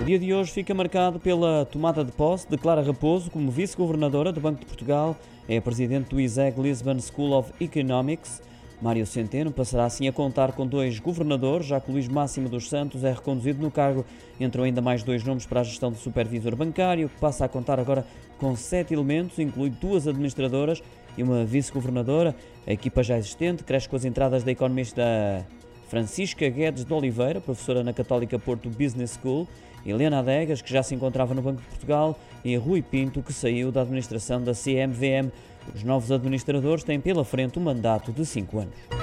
O dia de hoje fica marcado pela tomada de posse de Clara Raposo como vice-governadora do Banco de Portugal. É a presidente do ISEG Lisbon School of Economics. Mário Centeno passará assim a contar com dois governadores, já que Luís Máximo dos Santos é reconduzido no cargo. Entram ainda mais dois nomes para a gestão de supervisor bancário, que passa a contar agora com sete elementos, inclui duas administradoras e uma vice-governadora. A equipa já existente cresce com as entradas da economista Francisca Guedes de Oliveira, professora na Católica Porto Business School, Helena Adegas, que já se encontrava no Banco de Portugal, e Rui Pinto, que saiu da administração da CMVM. Os novos administradores têm pela frente um mandato de cinco anos.